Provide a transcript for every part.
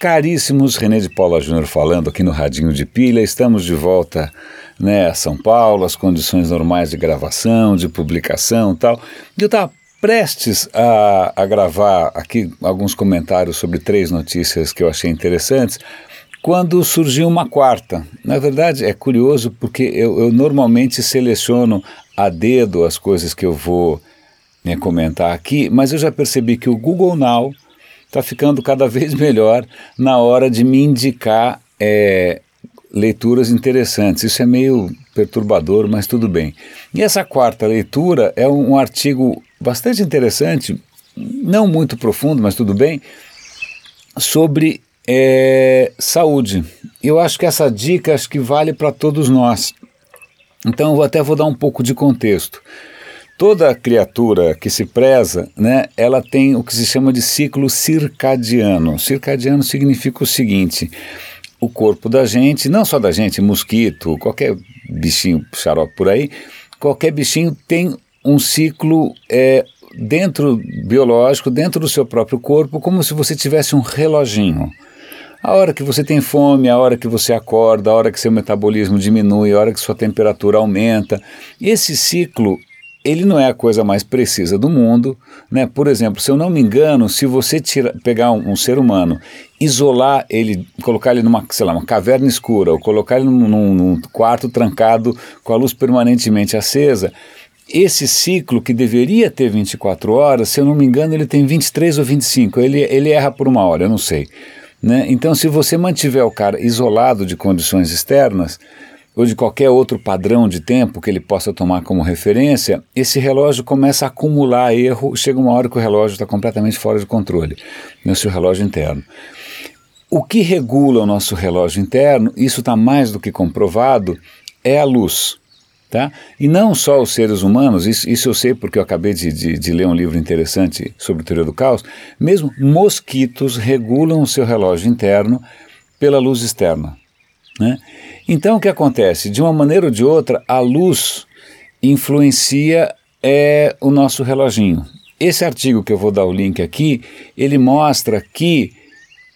Caríssimos, René de Paula Júnior falando aqui no Radinho de Pilha. Estamos de volta né, a São Paulo, as condições normais de gravação, de publicação tal. E eu estava prestes a, a gravar aqui alguns comentários sobre três notícias que eu achei interessantes, quando surgiu uma quarta. Na verdade, é curioso porque eu, eu normalmente seleciono a dedo as coisas que eu vou né, comentar aqui, mas eu já percebi que o Google Now está ficando cada vez melhor na hora de me indicar é, leituras interessantes. Isso é meio perturbador, mas tudo bem. E essa quarta leitura é um, um artigo bastante interessante, não muito profundo, mas tudo bem, sobre é, saúde. Eu acho que essa dica acho que vale para todos nós. Então eu até vou dar um pouco de contexto. Toda criatura que se preza, né, ela tem o que se chama de ciclo circadiano. Circadiano significa o seguinte: o corpo da gente, não só da gente, mosquito, qualquer bichinho xarope por aí, qualquer bichinho tem um ciclo é, dentro biológico, dentro do seu próprio corpo, como se você tivesse um reloginho. A hora que você tem fome, a hora que você acorda, a hora que seu metabolismo diminui, a hora que sua temperatura aumenta. Esse ciclo ele não é a coisa mais precisa do mundo, né? Por exemplo, se eu não me engano, se você tira, pegar um, um, ser humano, isolar ele, colocar ele numa, sei lá, uma caverna escura, ou colocar ele num, num, num quarto trancado com a luz permanentemente acesa, esse ciclo que deveria ter 24 horas, se eu não me engano, ele tem 23 ou 25. Ele, ele erra por uma hora, eu não sei. Né? Então, se você mantiver o cara isolado de condições externas, ou de qualquer outro padrão de tempo que ele possa tomar como referência, esse relógio começa a acumular erro, chega uma hora que o relógio está completamente fora de controle, no seu relógio interno. O que regula o nosso relógio interno, isso está mais do que comprovado, é a luz. Tá? E não só os seres humanos, isso, isso eu sei porque eu acabei de, de, de, ler um livro interessante sobre teoria do caos, mesmo mosquitos regulam o seu relógio interno pela luz externa. Né? Então o que acontece? De uma maneira ou de outra, a luz influencia é, o nosso reloginho. Esse artigo que eu vou dar o link aqui, ele mostra que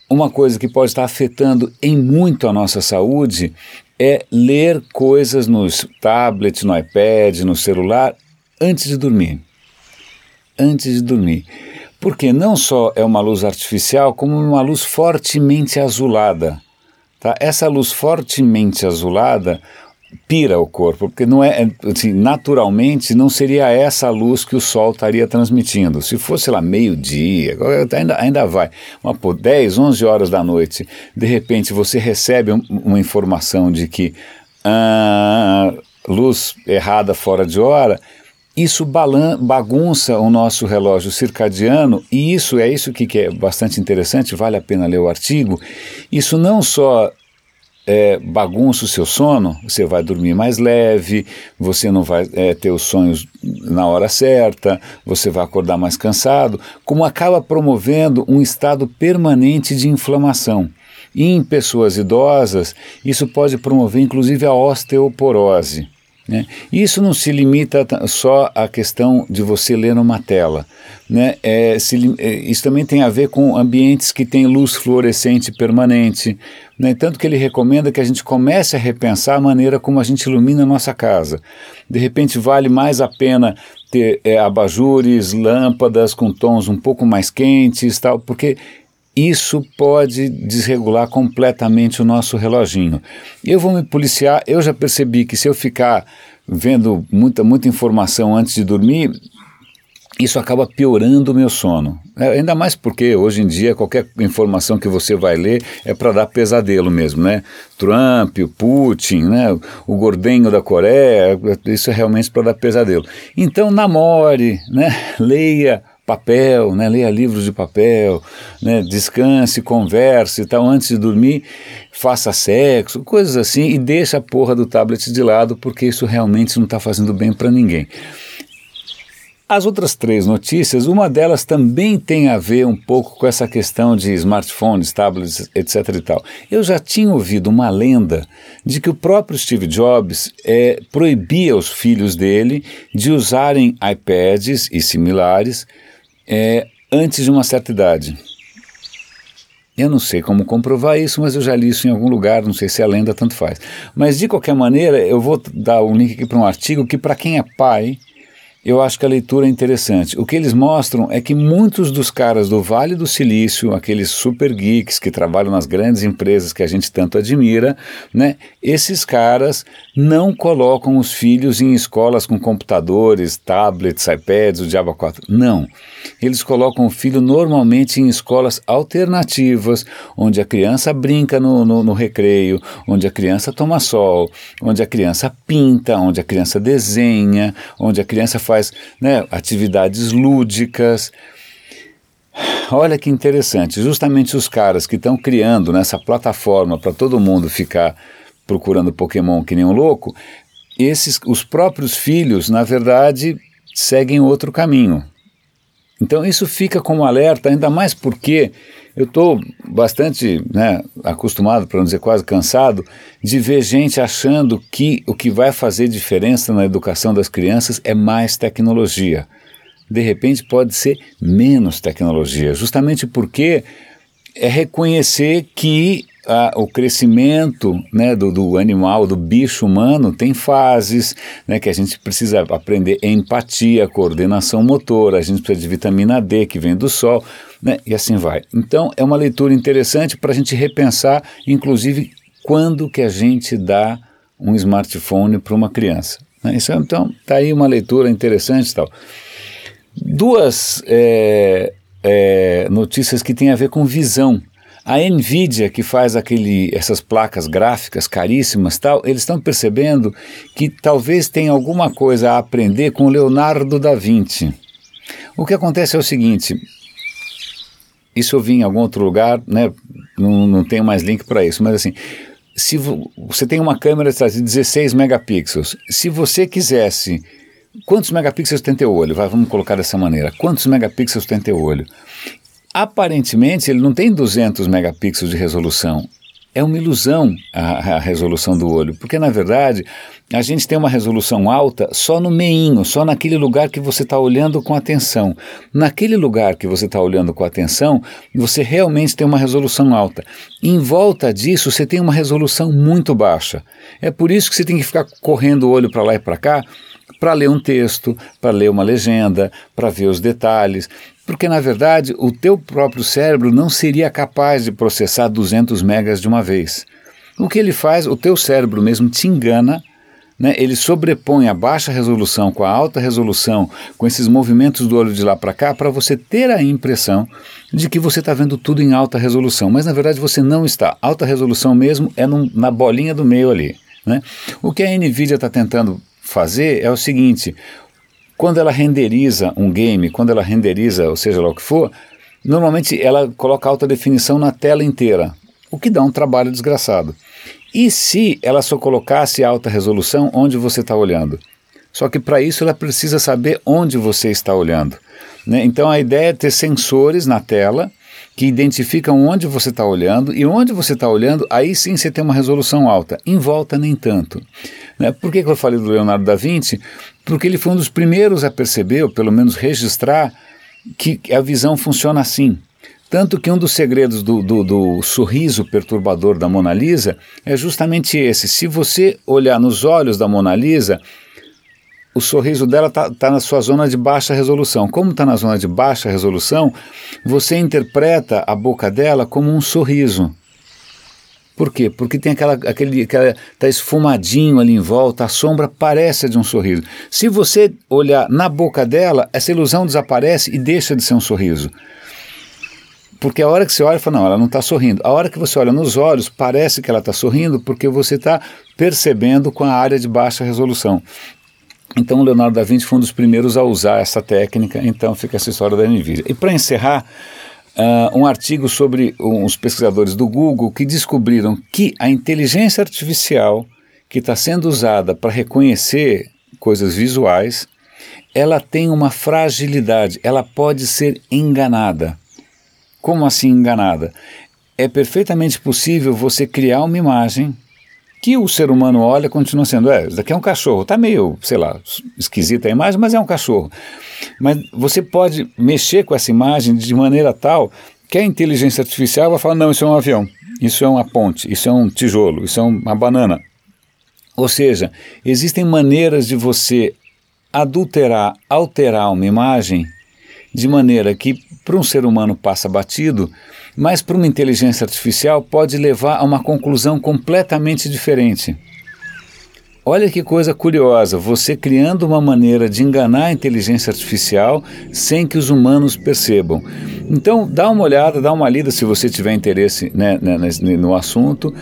uma coisa que pode estar afetando em muito a nossa saúde é ler coisas nos tablets, no iPad, no celular, antes de dormir. Antes de dormir. Porque não só é uma luz artificial, como uma luz fortemente azulada. Tá? Essa luz fortemente azulada pira o corpo, porque não é assim, naturalmente não seria essa a luz que o sol estaria transmitindo. Se fosse lá meio-dia, ainda, ainda vai, uma, pô, 10, 11 horas da noite, de repente você recebe um, uma informação de que ah, luz errada fora de hora, isso bagunça o nosso relógio circadiano e isso é isso que, que é bastante interessante, vale a pena ler o artigo. Isso não só é, bagunça o seu sono, você vai dormir mais leve, você não vai é, ter os sonhos na hora certa, você vai acordar mais cansado, como acaba promovendo um estado permanente de inflamação. E em pessoas idosas, isso pode promover inclusive a osteoporose. Né? Isso não se limita só à questão de você ler numa tela. Né? É, se, é, isso também tem a ver com ambientes que têm luz fluorescente permanente. Né? Tanto que ele recomenda que a gente comece a repensar a maneira como a gente ilumina a nossa casa. De repente, vale mais a pena ter é, abajures, lâmpadas com tons um pouco mais quentes, tal, porque isso pode desregular completamente o nosso reloginho. Eu vou me policiar, eu já percebi que se eu ficar vendo muita, muita informação antes de dormir, isso acaba piorando o meu sono. É, ainda mais porque hoje em dia qualquer informação que você vai ler é para dar pesadelo mesmo, né? Trump, o Putin, né? o gordenho da Coreia, isso é realmente para dar pesadelo. Então namore, né? leia papel, né? leia livros de papel, né? descanse, converse e tal, antes de dormir, faça sexo, coisas assim, e deixa a porra do tablet de lado, porque isso realmente não está fazendo bem para ninguém. As outras três notícias, uma delas também tem a ver um pouco com essa questão de smartphones, tablets, etc. e tal. Eu já tinha ouvido uma lenda de que o próprio Steve Jobs é, proibia os filhos dele de usarem iPads e similares é, antes de uma certa idade. Eu não sei como comprovar isso, mas eu já li isso em algum lugar, não sei se é lenda, tanto faz. Mas de qualquer maneira, eu vou dar um link aqui para um artigo que, para quem é pai, eu acho que a leitura é interessante. O que eles mostram é que muitos dos caras do Vale do Silício, aqueles super geeks que trabalham nas grandes empresas que a gente tanto admira, né, esses caras não colocam os filhos em escolas com computadores, tablets, iPads, o Diabo 4. Não. Eles colocam o filho normalmente em escolas alternativas, onde a criança brinca no, no, no recreio, onde a criança toma sol, onde a criança pinta, onde a criança desenha, onde a criança faz faz né, atividades lúdicas. Olha que interessante, justamente os caras que estão criando nessa plataforma para todo mundo ficar procurando Pokémon que nem um louco, esses, os próprios filhos, na verdade, seguem outro caminho. Então isso fica como alerta, ainda mais porque eu estou bastante né, acostumado, para não dizer quase cansado, de ver gente achando que o que vai fazer diferença na educação das crianças é mais tecnologia. De repente pode ser menos tecnologia, justamente porque é reconhecer que a, o crescimento né, do, do, animal, do bicho humano, tem fases, né, que a gente precisa aprender empatia, coordenação motora, a gente precisa de vitamina D que vem do sol, né, e assim vai. Então é uma leitura interessante para a gente repensar, inclusive, quando que a gente dá um smartphone para uma criança. Né? Isso, então, está aí uma leitura interessante e tal. Duas é, é, notícias que têm a ver com visão. A Nvidia, que faz aquele, essas placas gráficas caríssimas tal, eles estão percebendo que talvez tenha alguma coisa a aprender com Leonardo da Vinci. O que acontece é o seguinte, isso eu vi em algum outro lugar, né, não, não tenho mais link para isso, mas assim, se você tem uma câmera de 16 megapixels, se você quisesse Quantos megapixels tem teu olho? Vai, vamos colocar dessa maneira. Quantos megapixels tem teu olho? Aparentemente, ele não tem 200 megapixels de resolução. É uma ilusão a, a, resolução do olho, porque na verdade a gente tem uma resolução alta só no meinho, só naquele lugar que você está olhando com atenção. Naquele lugar que você está olhando com atenção, você realmente tem uma resolução alta. Em volta disso, você tem uma resolução muito baixa. É por isso que você tem que ficar correndo o olho para lá e para cá para ler um texto, para ler uma legenda, para ver os detalhes, porque na verdade o teu próprio cérebro não seria capaz de processar 200 megas de uma vez. O que ele faz, o teu cérebro mesmo te engana, né? ele sobrepõe a baixa resolução com a alta resolução, com esses movimentos do olho de lá para cá, para você ter a impressão de que você está vendo tudo em alta resolução, mas na verdade você não está. Alta resolução mesmo é num, na bolinha do meio ali. Né? O que a NVIDIA está tentando fazer é o seguinte: quando ela renderiza um game, quando ela renderiza, ou seja lá o que for, normalmente ela coloca alta definição na tela inteira, o que dá um trabalho desgraçado. E se ela só colocasse alta resolução onde você está olhando? Só que para isso ela precisa saber onde você está olhando. Né? Então a ideia é ter sensores na tela que identificam onde você está olhando e onde você está olhando, aí sim você tem uma resolução alta. Em volta, nem tanto. Né? Por que, que eu falei do Leonardo da Vinci? Porque ele foi um dos primeiros a perceber, ou pelo menos registrar, que a visão funciona assim. Tanto que um dos segredos do, do, do, sorriso perturbador da Mona Lisa é justamente esse. Se você olhar nos olhos da Mona Lisa, o sorriso dela está tá na sua zona de baixa resolução. Como está na zona de baixa resolução, você interpreta a boca dela como um sorriso. Por quê? Porque tem aquela, aquele, aquela, tá esfumadinho ali em volta, a sombra parece de um sorriso. Se você olhar na boca dela, essa ilusão desaparece e deixa de ser um sorriso. Porque a hora que você olha, fala, não, ela não está sorrindo. A hora que você olha nos olhos, parece que ela está sorrindo, porque você está percebendo com a área de baixa resolução. Então, o Leonardo da Vinci foi um dos primeiros a usar essa técnica, então fica essa história da NVIDIA. E para encerrar, uh, um artigo sobre uns pesquisadores do Google que descobriram que a inteligência artificial que está sendo usada para reconhecer coisas visuais, ela tem uma fragilidade, ela pode ser enganada. Como assim enganada? É perfeitamente possível você criar uma imagem que o ser humano olha continua sendo, é, isso daqui é um cachorro, está meio, sei lá, esquisita a imagem, mas é um cachorro. Mas você pode mexer com essa imagem de maneira tal que a inteligência artificial vai falar: não, isso é um avião, isso é uma ponte, isso é um tijolo, isso é uma banana. Ou seja, existem maneiras de você adulterar, alterar uma imagem de maneira que para um ser humano passa batido, mas para uma inteligência artificial pode levar a uma conclusão completamente diferente. Olha que coisa curiosa, você criando uma maneira de enganar a inteligência artificial sem que os humanos percebam. Então, dá uma olhada, dá uma lida se você tiver interesse né, né, no assunto.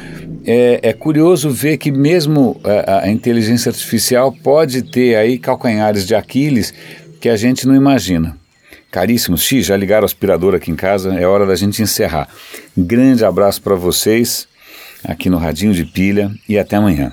É, é, curioso ver que mesmo a, a inteligência artificial pode ter aí calcanhares de Aquiles que a gente não imagina. Caríssimos, X, já ligaram o aspirador aqui em casa, é hora da gente encerrar. Grande abraço para vocês aqui no Radinho de Pilha e até amanhã.